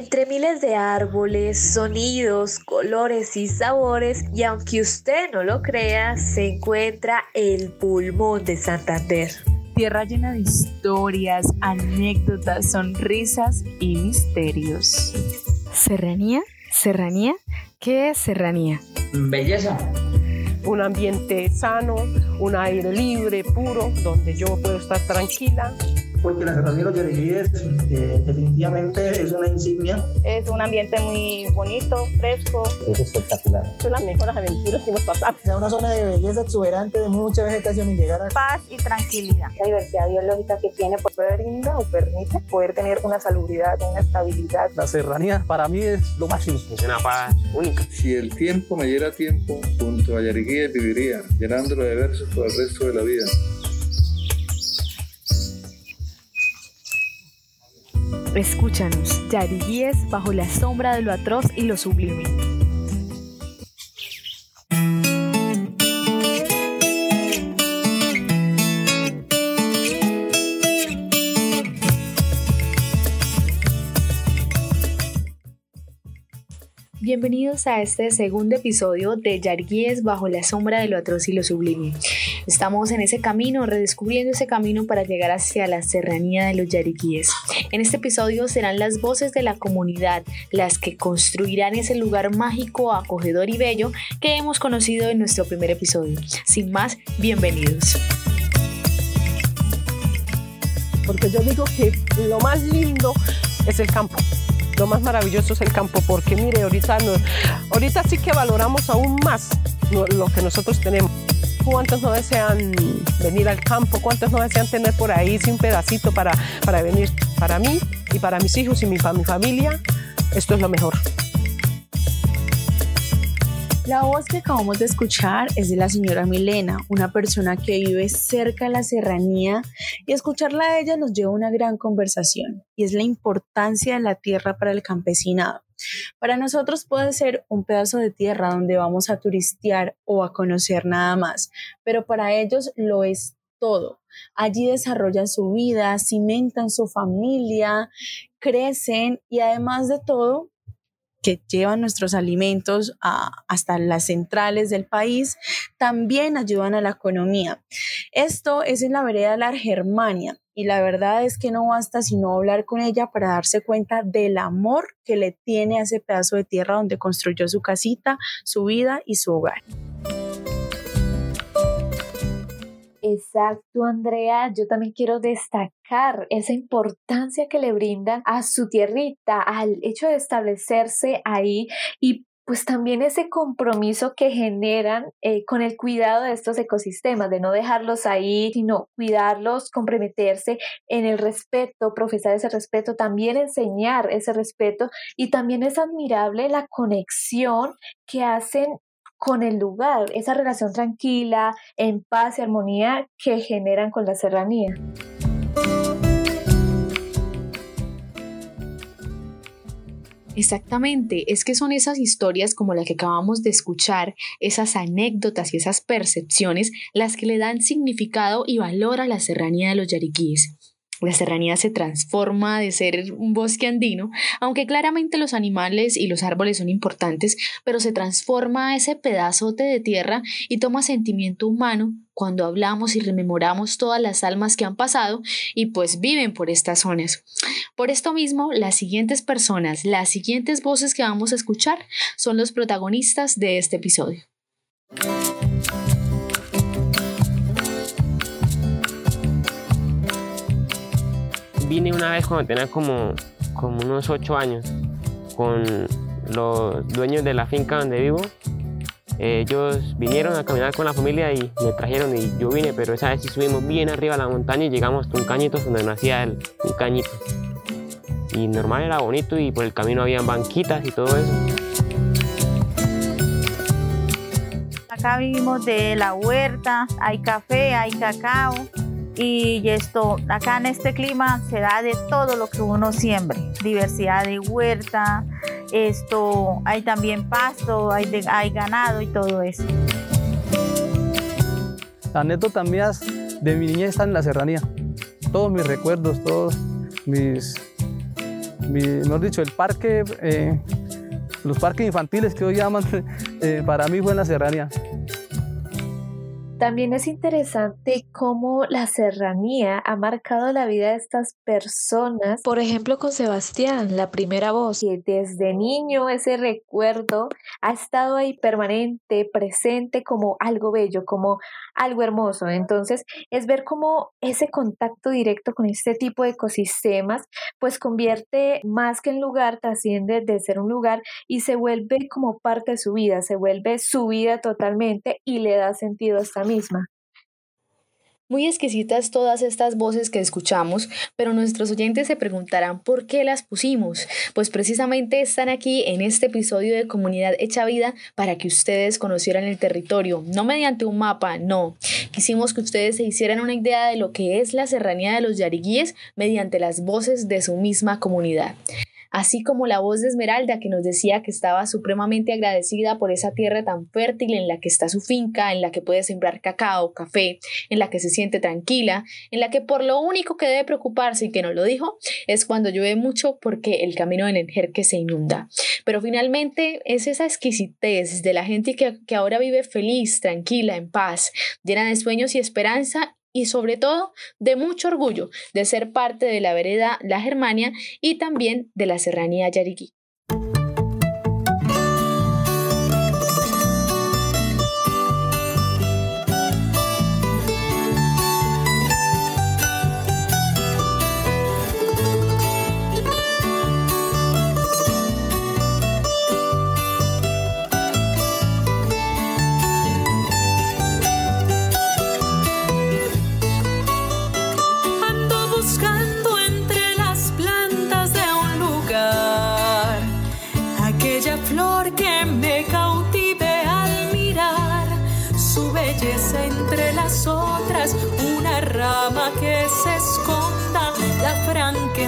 entre miles de árboles, sonidos, colores y sabores, y aunque usted no lo crea, se encuentra el pulmón de Santander. Tierra llena de historias, anécdotas, sonrisas y misterios. ¿Serranía? ¿Serranía? ¿Qué es serranía? Belleza. Un ambiente sano, un aire libre, puro, donde yo puedo estar tranquila porque la Serranía de los Yariguíes eh, definitivamente es una insignia. Es un ambiente muy bonito, fresco. Es espectacular. Son las mejores aventuras que hemos pasado. Es una zona de belleza exuberante, de mucha vegetación y llegar a... Paz y tranquilidad. La diversidad biológica que tiene pues, brinda o permite poder tener una salubridad, una estabilidad. La serranía para mí es lo máximo. Es una paz única. Si el tiempo me diera tiempo, junto a Yariguíes viviría, llenándolo de versos por el resto de la vida. Escúchanos, Yariguíes bajo la sombra de lo atroz y lo sublime. Bienvenidos a este segundo episodio de Yarguíes bajo la sombra de lo atroz y lo sublime. Estamos en ese camino, redescubriendo ese camino para llegar hacia la serranía de los Yariguíes. En este episodio serán las voces de la comunidad las que construirán ese lugar mágico, acogedor y bello que hemos conocido en nuestro primer episodio. Sin más, bienvenidos. Porque yo digo que lo más lindo es el campo lo más maravilloso es el campo, porque mire, ahorita, ahorita sí que valoramos aún más lo, que nosotros tenemos. ¿Cuántos no desean venir al campo? ¿Cuántos no desean tener por ahí un pedacito para, para venir? Para mí y para mis hijos y mi, para mi familia, esto es lo mejor. La voz que acabamos de escuchar es de la señora Milena, una persona que vive cerca de la serranía y escucharla a ella nos lleva a una gran conversación y es la importancia de la tierra para el campesinado. Para nosotros puede ser un pedazo de tierra donde vamos a turistear o a conocer nada más, pero para ellos lo es todo. Allí desarrollan su vida, cimentan su familia, crecen y además de todo que llevan nuestros alimentos hasta las centrales del país, también ayudan a la economía. Esto es en la vereda La Germania y la verdad es que no basta sino hablar con ella para darse cuenta del amor que le tiene a ese pedazo de tierra donde construyó su casita, su vida y su hogar. Exacto, Andrea. Yo también quiero destacar esa importancia que le brindan a su tierrita, al hecho de establecerse ahí y pues también ese compromiso que generan eh, con el cuidado de estos ecosistemas, de no dejarlos ahí, sino cuidarlos, comprometerse en el respeto, profesar ese respeto, también enseñar ese respeto y también es admirable la conexión que hacen con el lugar, esa relación tranquila, en paz y armonía que generan con la serranía. Exactamente, es que son esas historias como la que acabamos de escuchar, esas anécdotas y esas percepciones las que le dan significado y valor a la serranía de los yariquíes. La serranía se transforma de ser un bosque andino, aunque claramente los animales y los árboles son importantes, pero se transforma ese pedazote de tierra y toma sentimiento humano cuando hablamos y rememoramos todas las almas que han pasado y pues viven por estas zonas. Por esto mismo, las siguientes personas, las siguientes voces que vamos a escuchar son los protagonistas de este episodio. Vine una vez cuando tenía como, como unos ocho años con los dueños de la finca donde vivo. Ellos vinieron a caminar con la familia y me trajeron y yo vine, pero esa vez sí subimos bien arriba a la montaña y llegamos hasta un cañito donde nacía el, un cañito. Y normal era bonito y por el camino había banquitas y todo eso. Acá vivimos de la huerta, hay café, hay cacao, y esto acá en este clima se da de todo lo que uno siembre. Diversidad de huerta esto hay también pasto hay, hay ganado y todo eso. La anécdota mías de mi niñez están en la serranía. Todos mis recuerdos todos mis mejor dicho, el parque, eh, los parques infantiles que hoy llaman, eh, para mí fue en la serranía. También es interesante cómo la serranía ha marcado la vida de estas personas. Por ejemplo, con Sebastián, la primera voz, que desde niño ese recuerdo ha estado ahí permanente, presente como algo bello, como algo hermoso. Entonces, es ver cómo ese contacto directo con este tipo de ecosistemas, pues convierte más que en lugar, trasciende de ser un lugar y se vuelve como parte de su vida, se vuelve su vida totalmente y le da sentido a esta misma. Muy exquisitas todas estas voces que escuchamos, pero nuestros oyentes se preguntarán por qué las pusimos. Pues precisamente están aquí en este episodio de Comunidad Hecha Vida para que ustedes conocieran el territorio, no mediante un mapa, no. Quisimos que ustedes se hicieran una idea de lo que es la serranía de los yariguíes mediante las voces de su misma comunidad así como la voz de Esmeralda que nos decía que estaba supremamente agradecida por esa tierra tan fértil en la que está su finca, en la que puede sembrar cacao, café, en la que se siente tranquila, en la que por lo único que debe preocuparse y que no lo dijo es cuando llueve mucho porque el camino del Enjerque se inunda. Pero finalmente es esa exquisitez de la gente que ahora vive feliz, tranquila, en paz, llena de sueños y esperanza y sobre todo de mucho orgullo de ser parte de la vereda La Germania y también de la serranía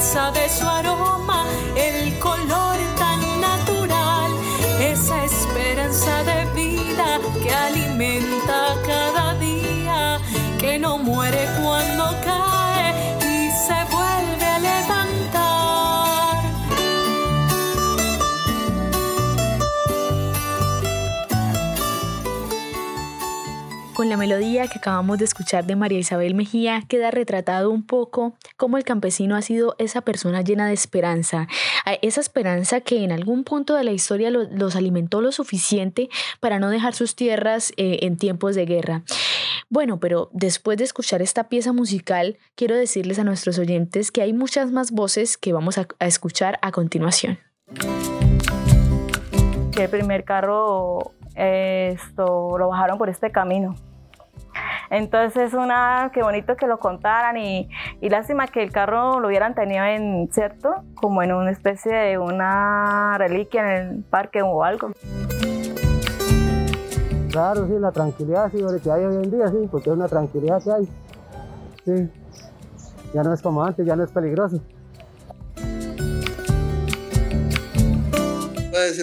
De su aroma, el color tan natural, esa esperanza de vida que alimenta cada día, que no muere la melodía que acabamos de escuchar de María Isabel Mejía queda retratado un poco cómo el campesino ha sido esa persona llena de esperanza, esa esperanza que en algún punto de la historia los alimentó lo suficiente para no dejar sus tierras eh, en tiempos de guerra. Bueno, pero después de escuchar esta pieza musical, quiero decirles a nuestros oyentes que hay muchas más voces que vamos a, escuchar a continuación. El primer carro esto lo bajaron por este camino entonces es una, qué bonito que lo contaran y, y lástima que el carro lo hubieran tenido en, ¿cierto? Como en una especie de una reliquia en el parque o algo. Claro, sí, la tranquilidad sí, que hay hoy en día, sí, porque es una tranquilidad que hay. Sí, ya no es como antes, ya no es peligroso.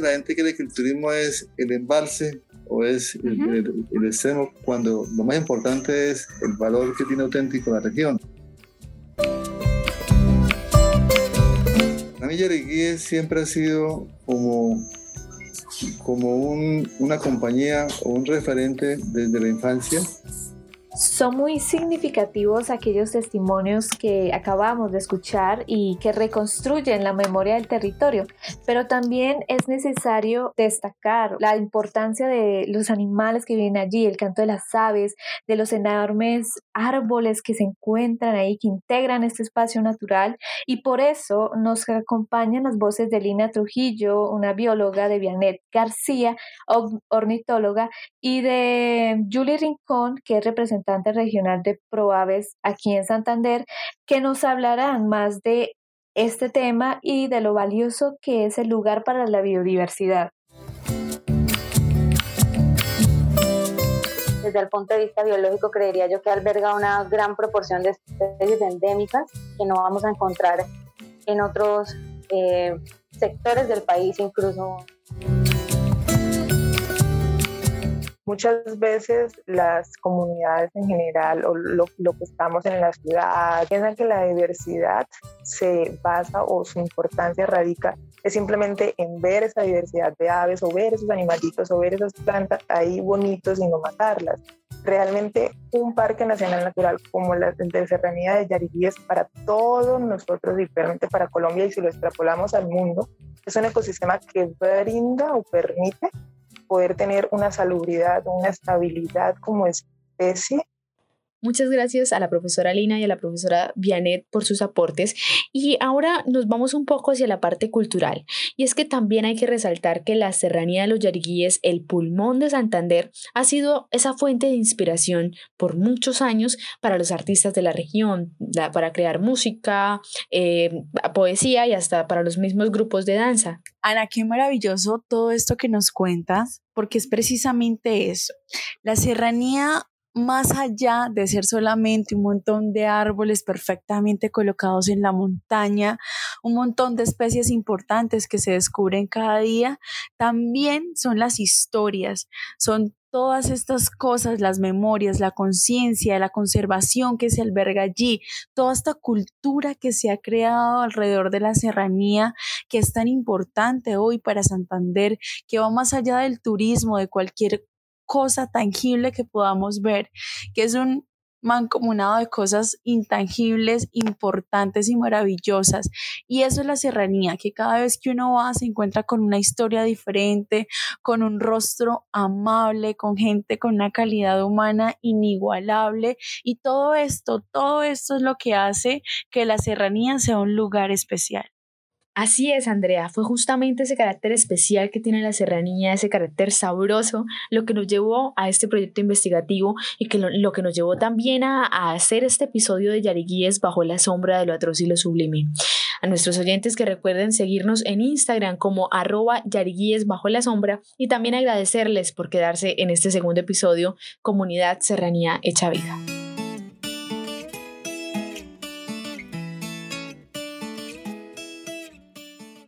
La gente cree que el turismo es el embalse o es el, extremo cuando lo más importante es el valor que tiene auténtico la región. La Milla Guíes siempre ha sido como, como un, una compañía o un referente desde la infancia son muy significativos aquellos testimonios que acabamos de escuchar y que reconstruyen la memoria del territorio, pero también es necesario destacar la importancia de los animales que viven allí, el canto de las aves, de los enormes árboles que se encuentran ahí, que integran este espacio natural. Y por eso nos acompañan las voces de Lina Trujillo, una bióloga de Vianet García, ornitóloga, y de Julie Rincón, que es representante regional de Proaves aquí en Santander, que nos hablarán más de este tema y de lo valioso que es el lugar para la biodiversidad. Desde el punto de vista biológico, creería yo que alberga una gran proporción de especies endémicas que no vamos a encontrar en otros eh, sectores del país, incluso Muchas veces las comunidades en general o lo, que estamos en la ciudad piensan que la diversidad se basa o su importancia radica es simplemente en ver esa diversidad de aves o ver esos animalitos o ver esas plantas ahí bonitos y no matarlas. Realmente un parque nacional natural como la de Serranía de Yariguí es para todos nosotros y realmente para Colombia y si lo extrapolamos al mundo, es un ecosistema que brinda o permite poder tener una salubridad, una estabilidad como especie Muchas gracias a la profesora Lina y a la profesora Vianet por sus aportes. Y ahora nos vamos un poco hacia la parte cultural. Y es que también hay que resaltar que la Serranía de los Yariguíes, el pulmón de Santander, ha sido esa fuente de inspiración por muchos años para los artistas de la región, para crear música, eh, poesía y hasta para los mismos grupos de danza. Ana, qué maravilloso todo esto que nos cuentas, porque es precisamente eso. La serranía más allá de ser solamente un montón de árboles perfectamente colocados en la montaña, un montón de especies importantes que se descubren cada día, también son las historias, son todas estas cosas, las memorias, la conciencia, la conservación que se alberga allí, toda esta cultura que se ha creado alrededor de la serranía, que es tan importante hoy para Santander, que va más allá del turismo, de cualquier cosa tangible que podamos ver, que es un mancomunado de cosas intangibles, importantes y maravillosas. Y eso es la serranía, que cada vez que uno va se encuentra con una historia diferente, con un rostro amable, con gente con una calidad humana inigualable. Y todo esto, todo esto es lo que hace que la serranía sea un lugar especial. Así es, Andrea, fue justamente ese carácter especial que tiene la serranía, ese carácter sabroso, lo que nos llevó a este proyecto investigativo y que lo, que nos llevó también a, hacer este episodio de Yariguíes bajo la sombra de lo atroz y lo sublime. A nuestros oyentes que recuerden seguirnos en Instagram como arroba yariguíes bajo la sombra y también agradecerles por quedarse en este segundo episodio Comunidad Serranía Hecha Vida.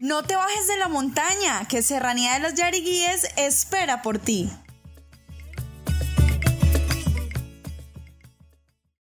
No te bajes de la montaña, que Serranía de los Yariguíes espera por ti.